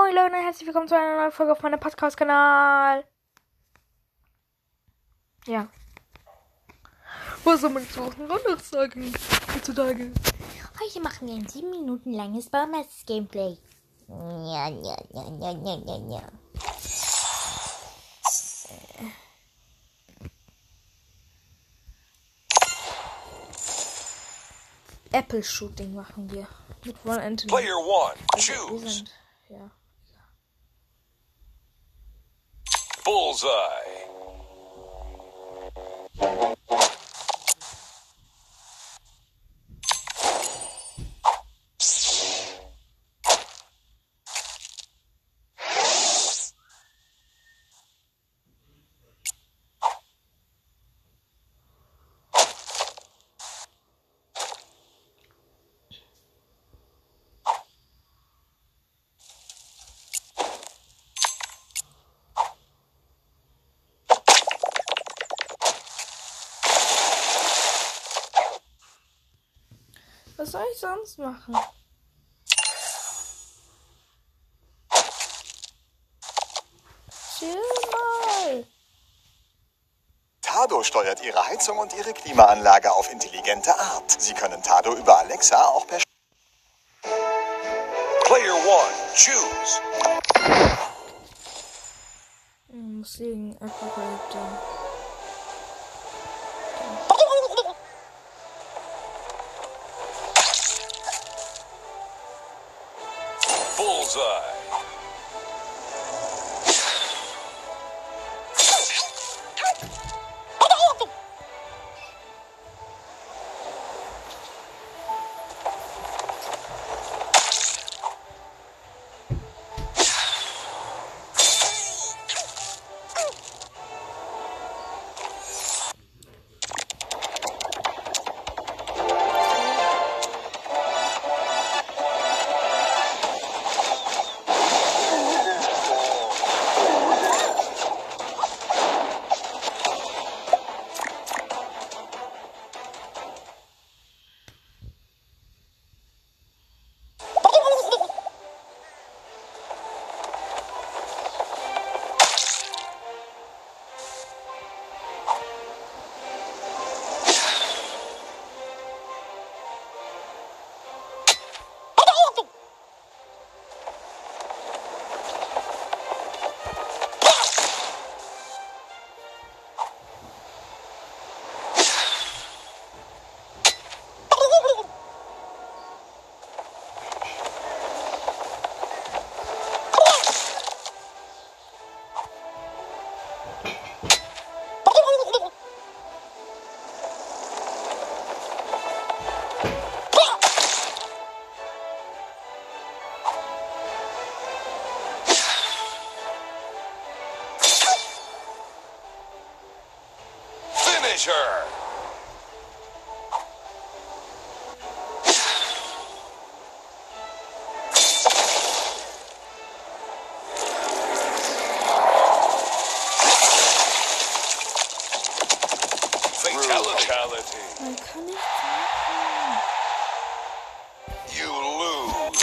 Moin Leute, herzlich willkommen zu einer neuen Folge auf meinem Podcast-Kanal. Ja. Was soll man zu anderes sagen heutzutage? Heute machen wir ein 7 Minuten langes Baumasters Gameplay. Ja, ja, ja, ja, ja, ja, ja. Apple Shooting machen wir. Mit Ron Anthony. Player one, Also, wir choose. ja. Bullseye. Was soll ich sonst machen? Chill mal. Tado steuert Ihre Heizung und Ihre Klimaanlage auf intelligente Art. Sie können Tado über Alexa auch per Player one, choose. Ich muss sehen, Apokalypse. Bullseye. Finisher! Fatality. I'm coming. You lose.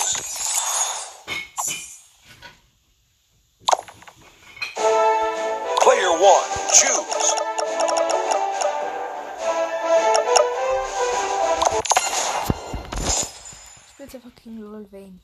Player one, choose. Spit a fucking lol vein.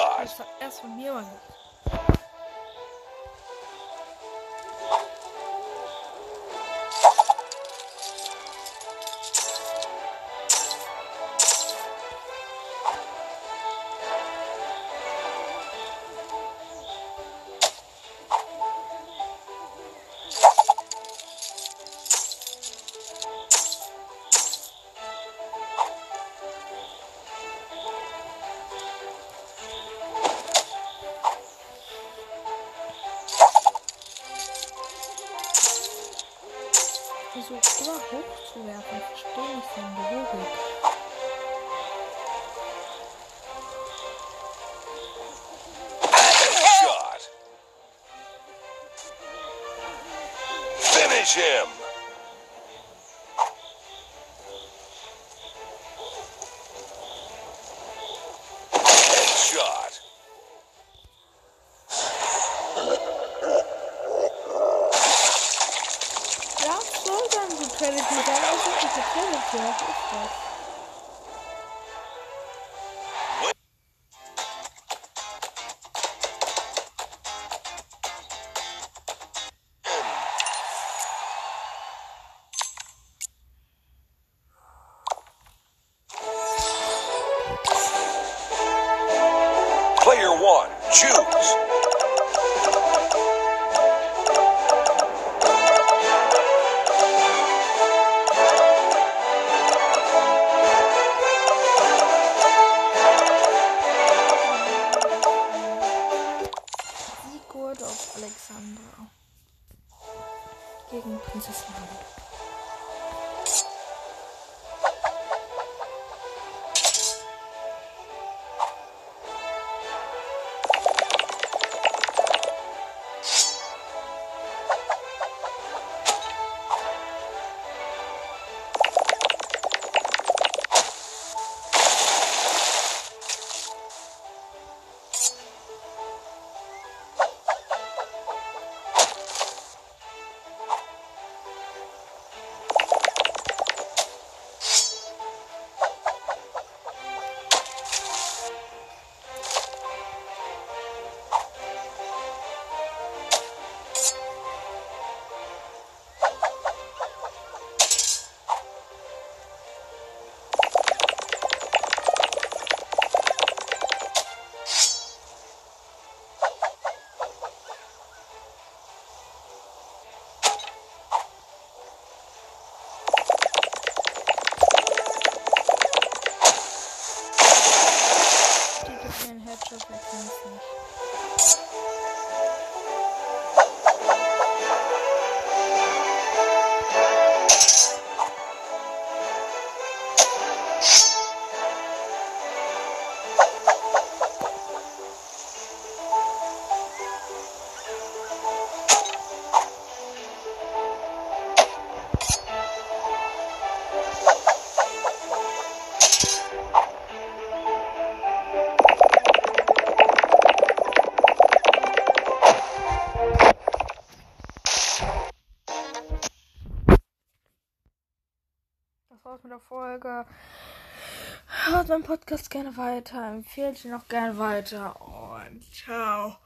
Gott. Das war erst von mir, verstehe seine Logik. Shot. Finish him. Brutality. Was ist das? 깨고 감사스러워요. Headshot, wer kennt's nicht. Der Folge. Hört meinen Podcast gerne weiter, empfehlt ihn auch gerne weiter und ciao.